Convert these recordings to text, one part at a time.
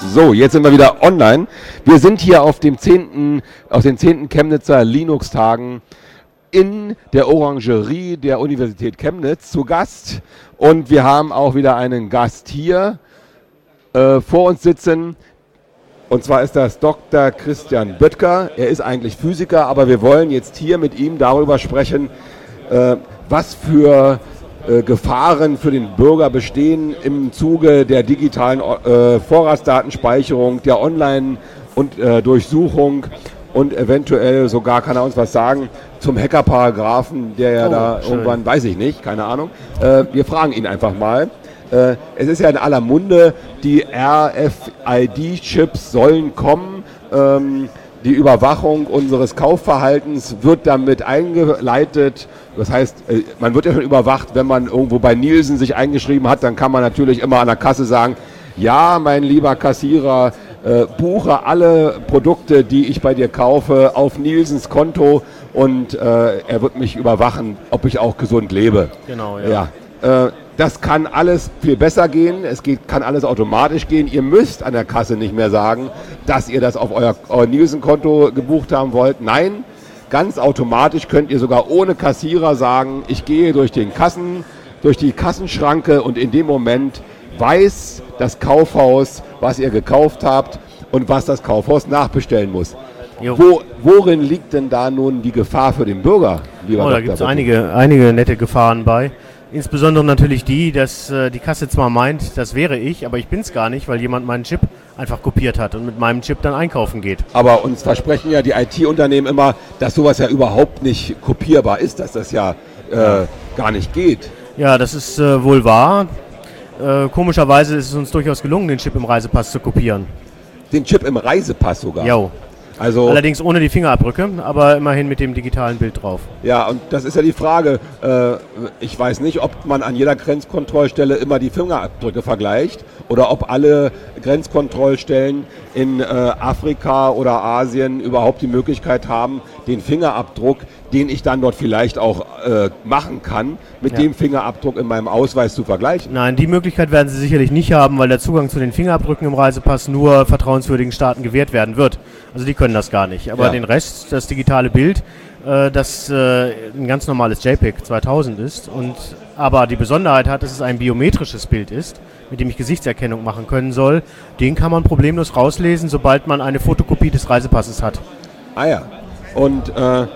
So, jetzt sind wir wieder online. Wir sind hier auf dem 10., auf den 10. Chemnitzer Linux-Tagen in der Orangerie der Universität Chemnitz zu Gast. Und wir haben auch wieder einen Gast hier äh, vor uns sitzen. Und zwar ist das Dr. Christian Böttger. Er ist eigentlich Physiker, aber wir wollen jetzt hier mit ihm darüber sprechen, äh, was für äh, Gefahren für den Bürger bestehen im Zuge der digitalen äh, Vorratsdatenspeicherung, der Online- und äh, Durchsuchung und eventuell sogar kann er uns was sagen zum Hackerparagraphen, der ja Oh, da schön. irgendwann, weiß ich nicht, keine Ahnung. Äh, wir fragen ihn einfach mal. Äh, es ist ja in aller Munde, die RFID-Chips sollen kommen. Ähm, die Überwachung unseres Kaufverhaltens wird damit eingeleitet. Das heißt, äh, man wird ja schon überwacht, wenn man irgendwo bei Nielsen sich eingeschrieben hat, dann kann man natürlich immer an der Kasse sagen, ja, mein lieber Kassierer, äh, buche alle Produkte, die ich bei dir kaufe, auf Nielsens Konto und äh, er wird mich überwachen, ob ich auch gesund lebe. Genau, ja. Ja, äh, das kann alles viel besser gehen. Es geht, kann alles automatisch gehen. Ihr müsst an der Kasse nicht mehr sagen, dass ihr das auf euer, euer Nielsen-Konto gebucht haben wollt. Nein, ganz automatisch könnt ihr sogar ohne Kassierer sagen, ich gehe durch den Kassen, durch die Kassenschranke und in dem Moment weiß das Kaufhaus, was ihr gekauft habt und was das Kaufhaus nachbestellen muss. Wo, worin liegt denn da nun die Gefahr für den Bürger? lieber Oh, da gibt es einige, einige nette Gefahren bei. Insbesondere natürlich die, dass äh, die Kasse zwar meint, das wäre ich, aber ich bin es gar nicht, weil jemand meinen Chip einfach kopiert hat und mit meinem Chip dann einkaufen geht. Aber uns versprechen ja die IT-Unternehmen immer, dass sowas ja überhaupt nicht kopierbar ist, dass das ja äh, gar nicht geht. Ja, das ist äh, wohl wahr. Äh, komischerweise ist es uns durchaus gelungen, den Chip im Reisepass zu kopieren. Den Chip im Reisepass sogar. Jo. Also, Allerdings ohne die Fingerabdrücke, aber immerhin mit dem digitalen Bild drauf. ja, und das ist ja die Frage. Äh, ich weiß nicht, ob man an jeder Grenzkontrollstelle immer die Fingerabdrücke vergleicht oder ob alle Grenzkontrollstellen in äh, Afrika oder Asien überhaupt die Möglichkeit haben, den Fingerabdruck, den ich dann dort vielleicht auch äh, machen kann, mit Ja. dem Fingerabdruck in meinem Ausweis zu vergleichen. Nein, die Möglichkeit werden sie sicherlich nicht haben, weil der Zugang zu den Fingerabdrücken im Reisepass nur vertrauenswürdigen Staaten gewährt werden wird. Also die können das gar nicht. Aber Ja. den Rest, das digitale Bild, äh, das äh, ein ganz normales JPEG 2000 ist und aber die Besonderheit hat, dass es ein biometrisches Bild ist, mit dem ich Gesichtserkennung machen können soll, den kann man problemlos rauslesen, sobald man eine Fotokopie des Reisepasses hat. Ah ja. Und äh,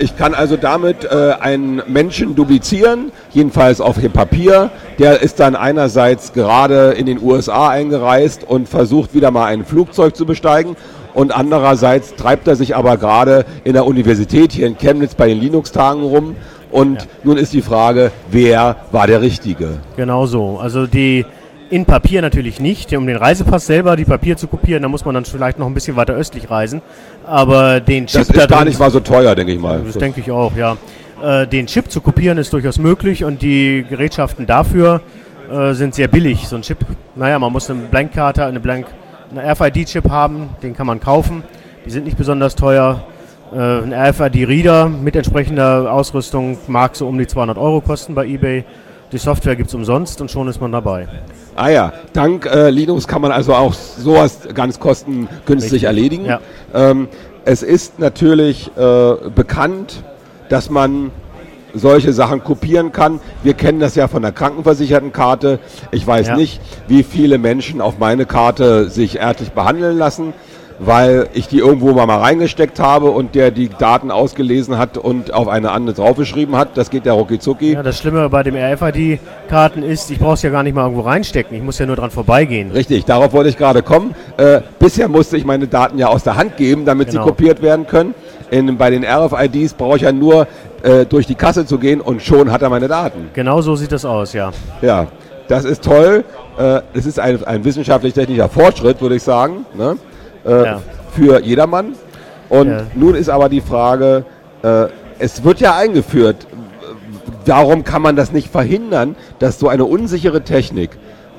ich kann also damit äh, einen Menschen duplizieren, jedenfalls auf dem Papier. Der ist dann einerseits gerade in den USA eingereist und versucht wieder mal ein Flugzeug zu besteigen. Und andererseits treibt er sich aber gerade in der Universität hier in Chemnitz bei den Linux-Tagen rum. Und Ja. nun ist die Frage, wer war der Richtige? Genau so. Also die in Papier natürlich nicht. Um den Reisepass selber, die Papier zu kopieren, da muss man dann vielleicht noch ein bisschen weiter östlich reisen. Aber den Chip Das ist da gar nicht mal so teuer, denke ich mal. Das denke ich auch, ja. Äh, den Chip zu kopieren ist durchaus möglich und die Gerätschaften dafür äh, sind sehr billig. So ein Chip, naja, man muss eine Blankkarte, eine Blank, eine RFID-Chip haben, den kann man kaufen. Die sind nicht besonders teuer. Äh, ein RFID-Reader mit entsprechender Ausrüstung mag so um die 200 Euro kosten bei eBay. Die Software gibt es umsonst und schon ist man dabei. Ah ja, dank äh, Linux kann man also auch sowas ganz kostengünstig Richtig, erledigen. ja. Ähm, es ist natürlich äh, bekannt, dass man solche Sachen kopieren kann. Wir kennen das ja von der Krankenversichertenkarte. Ich weiß Ja. nicht, wie viele Menschen auf meine Karte sich ärztlich behandeln lassen, weil ich die irgendwo mal, mal reingesteckt habe und der die Daten ausgelesen hat und auf eine andere draufgeschrieben hat. Das geht ja rucki zucki. Ja, das Schlimme bei dem RFID-Karten ist, ich brauche es ja gar nicht mal irgendwo reinstecken. Ich muss ja nur dran vorbeigehen. Richtig, darauf wollte ich gerade kommen. Äh, bisher musste ich meine Daten ja aus der Hand geben, damit Genau. sie kopiert werden können. In, bei den RFIDs brauche ich ja nur äh, durch die Kasse zu gehen und schon hat er meine Daten. Genau so sieht das aus, ja. Ja, das ist toll. Äh, es ist ein, ein wissenschaftlich-technischer Fortschritt, würde ich sagen, ne? Äh, Ja. für jedermann. Und Ja. nun ist aber die Frage, äh, es wird ja eingeführt. Warum kann man das nicht verhindern, dass so eine unsichere Technik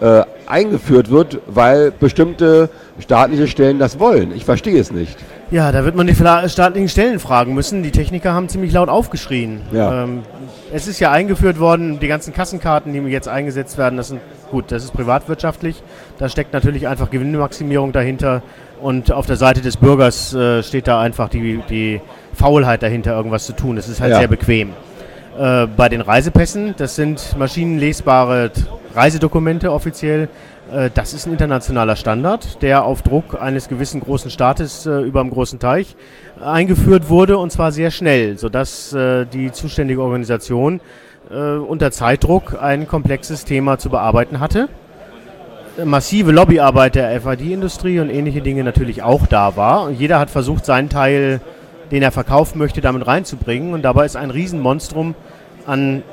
äh, eingeführt wird, weil bestimmte staatliche Stellen das wollen. Ich verstehe es nicht. Ja, da wird man die staatlichen Stellen fragen müssen. Die Techniker haben ziemlich laut aufgeschrien. Ja. Ähm, es ist ja eingeführt worden, die ganzen Kassenkarten, die jetzt eingesetzt werden, das sind gut, das ist privatwirtschaftlich. Da steckt natürlich einfach Gewinnmaximierung dahinter und auf der Seite des Bürgers äh, steht da einfach die, die Faulheit dahinter, irgendwas zu tun. Es ist halt Ja. sehr bequem. Äh, bei den Reisepässen, das sind maschinenlesbare Reisedokumente offiziell. Äh, das ist ein internationaler Standard, der auf Druck eines gewissen großen Staates äh, über dem großen Teich eingeführt wurde und zwar sehr schnell, sodass äh, die zuständige Organisation äh, unter Zeitdruck ein komplexes Thema zu bearbeiten hatte. Äh, Massive Lobbyarbeit der FID-Industrie und ähnliche Dinge natürlich auch da war. Und jeder hat versucht, seinen Teil, den er verkaufen möchte, damit reinzubringen. Und dabei ist ein Riesenmonstrum an,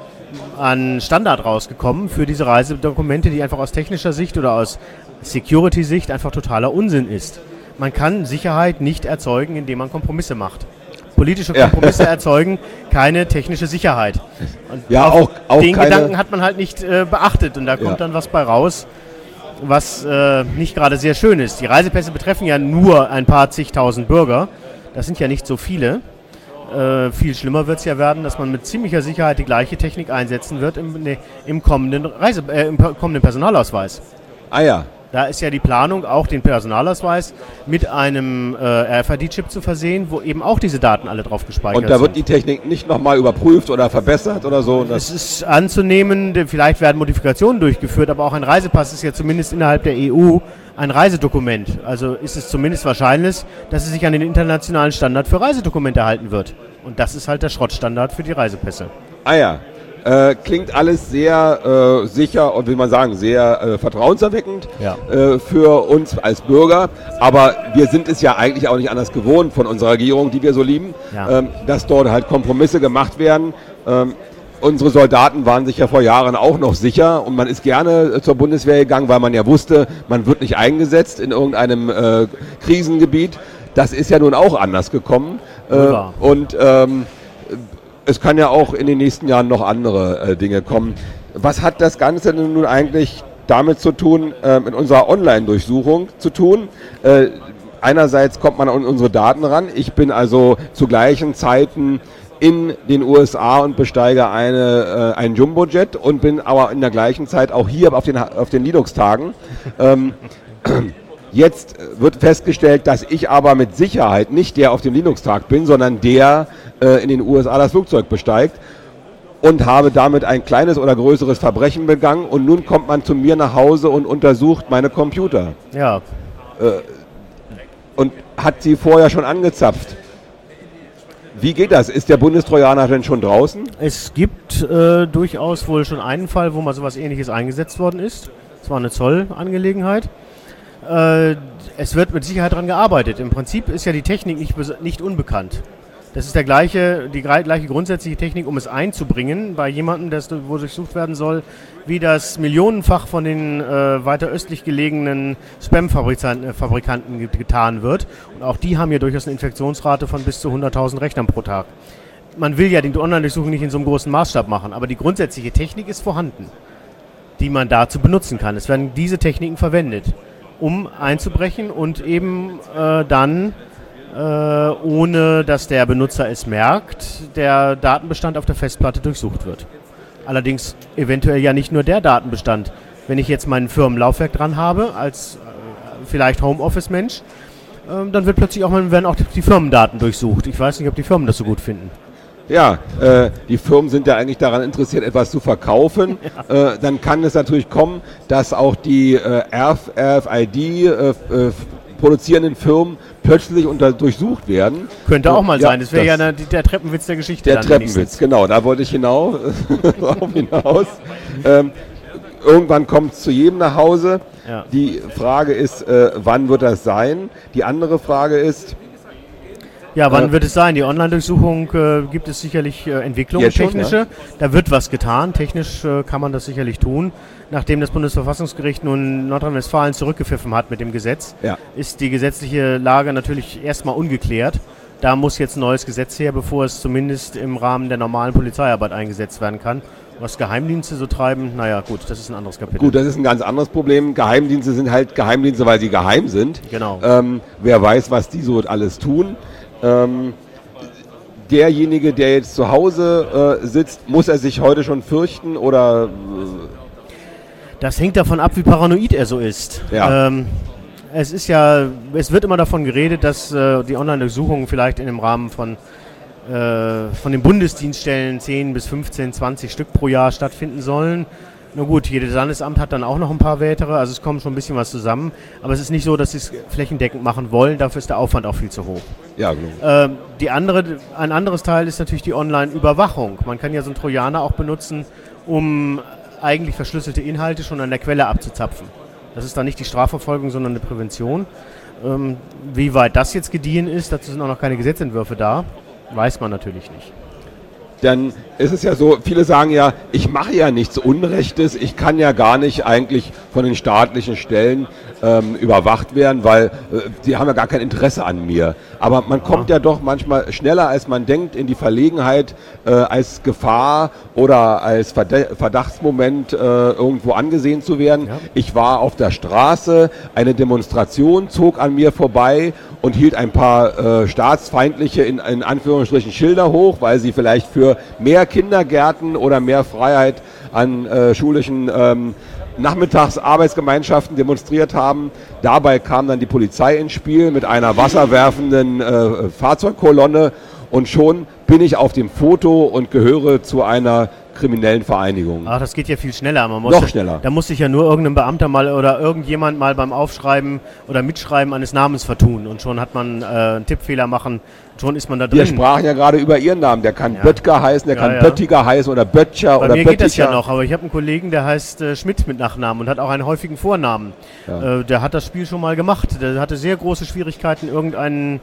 an Standard rausgekommen für diese Reisedokumente, die einfach aus technischer Sicht oder aus Security-Sicht einfach totaler Unsinn ist. Man kann Sicherheit nicht erzeugen, indem man Kompromisse macht. Politische Ja. Kompromisse erzeugen keine technische Sicherheit. Und Ja, auch- auch den Gedanken hat man halt nicht äh, beachtet und da kommt Ja. dann was bei raus, was äh, nicht gerade sehr schön ist. Die Reisepässe betreffen ja nur ein paar zigtausend Bürger. Das sind ja nicht so viele. Äh, viel schlimmer wird es ja werden, dass man mit ziemlicher Sicherheit die gleiche Technik einsetzen wird im, ne, im, kommenden, Reise, äh, im kommenden Personalausweis. Ah ja, Da ist ja die Planung, auch den Personalausweis mit einem äh, RFID-Chip zu versehen, wo eben auch diese Daten alle drauf gespeichert und da wird sind. die Technik nicht nochmal überprüft oder verbessert oder so. Es das, ist anzunehmen, vielleicht werden Modifikationen durchgeführt, aber auch ein Reisepass ist ja zumindest innerhalb der EU ein Reisedokument. Also ist es zumindest wahrscheinlich, dass es sich an den internationalen Standard für Reisedokumente halten wird. Und das ist halt der Schrottstandard für die Reisepässe. ah ja, äh, klingt alles sehr äh, sicher und will man sagen, sehr äh, vertrauenserweckend Ja. äh, für uns als Bürger. Aber wir sind es ja eigentlich auch nicht anders gewohnt von unserer Regierung, die wir so lieben, Ja. ähm, dass dort halt Kompromisse gemacht werden. Ähm, Unsere Soldaten waren sich ja vor Jahren auch noch sicher und man ist gerne äh, zur Bundeswehr gegangen, weil man ja wusste, man wird nicht eingesetzt in irgendeinem äh, Krisengebiet. Das ist ja nun auch anders gekommen. Äh, und ähm, es kann ja auch in den nächsten Jahren noch andere äh, Dinge kommen. Was hat das Ganze denn nun eigentlich damit zu tun, äh, mit unserer Online-Durchsuchung zu tun? Äh, einerseits kommt man an unsere Daten ran. Ich bin also zu gleichen Zeiten in den USA und besteige eine, äh, einen Jumbojet und bin aber in der gleichen Zeit auch hier auf den, auf den Linux-Tagen. Ähm, Jetzt äh, wird festgestellt, dass ich aber mit Sicherheit nicht der auf dem Linux-Tag bin, sondern der äh, in den USA das Flugzeug besteigt und habe damit ein kleines oder größeres Verbrechen begangen und nun kommt man zu mir nach Hause und untersucht meine Computer Ja, und hat sie vorher schon angezapft. Wie geht das? Ist der Bundestrojaner denn schon draußen? es gibt äh, durchaus wohl schon einen Fall, wo mal sowas ähnliches eingesetzt worden ist. Es war eine Zollangelegenheit. Äh, es wird mit Sicherheit daran gearbeitet. Im Prinzip ist ja die Technik nicht, nicht unbekannt. Das ist der gleiche, die gleiche grundsätzliche Technik, um es einzubringen bei jemandem, das, wo durchsucht werden soll, wie das millionenfach von den äh, weiter östlich gelegenen Spam-Fabrikanten äh, getan wird. Und auch die haben ja durchaus eine Infektionsrate von bis zu 100.000 Rechnern pro Tag. Man will ja die Online-Durchsuchung nicht in so einem großen Maßstab machen, aber die grundsätzliche Technik ist vorhanden, die man dazu benutzen kann. Es werden diese Techniken verwendet, um einzubrechen und eben äh, dann äh, ohne dass der Benutzer es merkt, der Datenbestand auf der Festplatte durchsucht wird. Allerdings eventuell ja nicht nur der Datenbestand. Wenn ich jetzt mein Firmenlaufwerk dran habe, als äh, vielleicht Homeoffice-Mensch, ähm, dann wird plötzlich auch mal, werden auch die, die Firmendaten durchsucht. Ich weiß nicht, ob die Firmen das so gut finden. Ja, äh, die Firmen sind ja eigentlich daran interessiert, etwas zu verkaufen. Äh, dann kann es natürlich kommen, dass auch die äh, RF, RFID äh, äh, produzierenden Firmen plötzlich unter, durchsucht werden. Könnte auch mal Ja, sein. Das wäre ja die- der Treppenwitz der Geschichte. Der Treppenwitz, wenigstens. genau, da wollte ich hinaus, hinaus. Ähm, irgendwann kommt es zu jedem nach Hause. Ja. Die Frage ist, äh, wann wird das sein? Die andere Frage ist, Ja, wann Äh, wird es sein? Die Online-Durchsuchung äh, gibt es sicherlich äh, Entwicklungen, Jetzt schon, technische. Da wird was getan. Technisch äh, kann man das sicherlich tun. Nachdem das Bundesverfassungsgericht nun Nordrhein-Westfalen zurückgepfiffen hat mit dem Gesetz, Ja. ist die gesetzliche Lage natürlich erstmal ungeklärt. Da muss jetzt ein neues Gesetz her, bevor es zumindest im Rahmen der normalen Polizeiarbeit eingesetzt werden kann. Was Geheimdienste so treiben, naja, gut, das ist ein anderes Kapitel. Gut, das ist ein ganz anderes Problem. Geheimdienste sind halt Geheimdienste, weil sie geheim sind. Genau. Ähm, wer weiß, was die so alles tun. Ähm, derjenige, der jetzt zu Hause äh, sitzt, muss er sich heute schon fürchten oder äh, Das hängt davon ab, wie paranoid er so ist. Ja. Ähm, es ist ja, es wird immer davon geredet, dass äh, die Online-Durchsuchungen vielleicht in dem Rahmen von, äh, von den Bundesdienststellen 10 bis 15, 20 Stück pro Jahr stattfinden sollen. Na gut, jedes Landesamt hat dann auch noch ein paar weitere, also es kommt schon ein bisschen was zusammen. Aber es ist nicht so, dass sie es flächendeckend machen wollen, dafür ist der Aufwand auch viel zu hoch. ja, genau. Ähm, die andere, ein anderes Teil ist natürlich die Online-Überwachung. Man kann ja so einen Trojaner auch benutzen, um eigentlich verschlüsselte Inhalte schon an der Quelle abzuzapfen. Das ist dann nicht die Strafverfolgung, sondern eine Prävention. Ähm, wie weit das jetzt gediehen ist, dazu sind auch noch keine Gesetzentwürfe da, weiß man natürlich nicht. Dann ist es ja so, viele sagen ja, ich mache ja nichts Unrechtes, ich kann ja gar nicht eigentlich von den staatlichen Stellen ähm, überwacht werden, weil äh, die haben ja gar kein Interesse an mir. Aber man kommt ja doch manchmal schneller, als man denkt, in die Verlegenheit, äh, als Gefahr oder als Verdachtsmoment äh, irgendwo angesehen zu werden. Ja. Ich war auf der Straße, eine Demonstration zog an mir vorbei und hielt ein paar äh, staatsfeindliche, in, in Anführungsstrichen, Schilder hoch, weil sie vielleicht für mehr Kindergärten oder mehr Freiheit an äh, schulischen ähm, Nachmittagsarbeitsgemeinschaften demonstriert haben. Dabei kam dann die Polizei ins Spiel mit einer wasserwerfenden äh, Fahrzeugkolonne und schon bin ich auf dem Foto und gehöre zu einer kriminellen Vereinigung. Ach, das geht ja viel schneller. Man muss Noch ja, schneller. Da muss sich ja nur irgendein Beamter mal oder irgendjemand mal beim Aufschreiben oder Mitschreiben eines Namens vertun und schon hat man äh, einen Tippfehler machen, schon ist man da Wir drin. sprachen ja gerade über Ihren Namen. Der kann Ja. Böttger heißen, der Ja, kann ja. Böttiger heißen oder Böttcher Bei oder mir geht das ja Bötticher. noch, aber ich habe einen Kollegen, der heißt äh, Schmidt mit Nachnamen und hat auch einen häufigen Vornamen. Ja. Äh, der hat das Spiel schon mal gemacht. Der hatte sehr große Schwierigkeiten, irgendeinen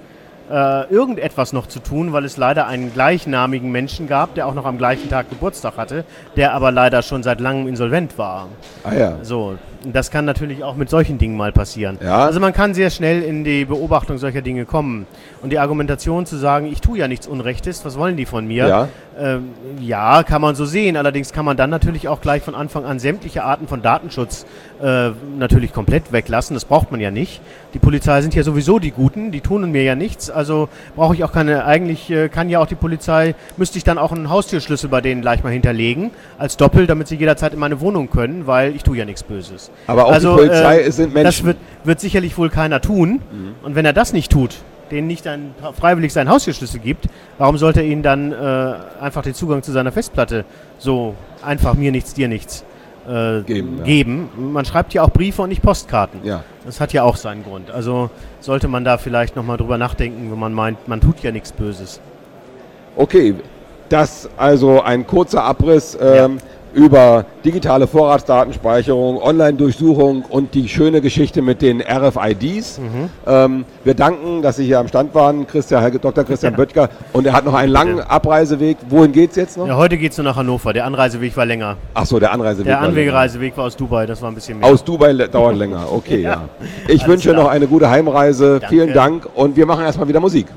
äh, irgendetwas noch zu tun, weil es leider einen gleichnamigen Menschen gab, der auch noch am gleichen Tag Geburtstag hatte, der aber leider schon seit langem insolvent war. Ah ja. So, das kann natürlich auch mit solchen Dingen mal passieren. Ja. Also man kann sehr schnell in die Beobachtung solcher Dinge kommen. Und die Argumentation zu sagen, ich tue ja nichts Unrechtes, was wollen die von mir? Ja. Ähm, ja, kann man so sehen. Allerdings kann man dann natürlich auch gleich von Anfang an sämtliche Arten von Datenschutz äh, natürlich komplett weglassen. Das braucht man ja nicht. Die Polizei sind ja sowieso die Guten, die tun mir ja nichts. Also brauche ich auch keine, eigentlich äh, kann ja auch die Polizei, müsste ich dann auch einen Haustürschlüssel bei denen gleich mal hinterlegen, als Doppel, damit sie jederzeit in meine Wohnung können, weil ich tue ja nichts Böses. Aber auch also, die Polizei äh, sind Menschen. Das wird, wird sicherlich wohl keiner tun. Und wenn er das nicht tut, denen nicht dann freiwillig seinen Haustürschlüssel gibt, warum sollte er ihnen dann äh, einfach den Zugang zu seiner Festplatte so einfach mir nichts, dir nichts äh, Geben, ja. geben? Man schreibt ja auch Briefe und nicht Postkarten. ja. Das hat ja auch seinen Grund. Also sollte man da vielleicht nochmal drüber nachdenken, wenn man meint, man tut ja nichts Böses. Okay, das also ein kurzer Abriss ähm, über digitale Vorratsdatenspeicherung, Online-Durchsuchung und die schöne Geschichte mit den RFIDs. Mhm. Ähm, wir danken, dass Sie hier am Stand waren, Christian, Herr Dr. Christian Ja. Böttger. Und er hat noch einen langen Abreiseweg. Wohin geht's jetzt noch? Ja, heute geht es nur nach Hannover. Der Anreiseweg war länger. Ach so, der Anreiseweg. Der. Anwegereiseweg war aus Dubai, das war ein bisschen mehr. Aus Dubai dauert länger. Okay, ja. Ja. Ich Alles wünsche klar. noch eine gute Heimreise. Danke. Vielen Dank und wir machen erstmal wieder Musik.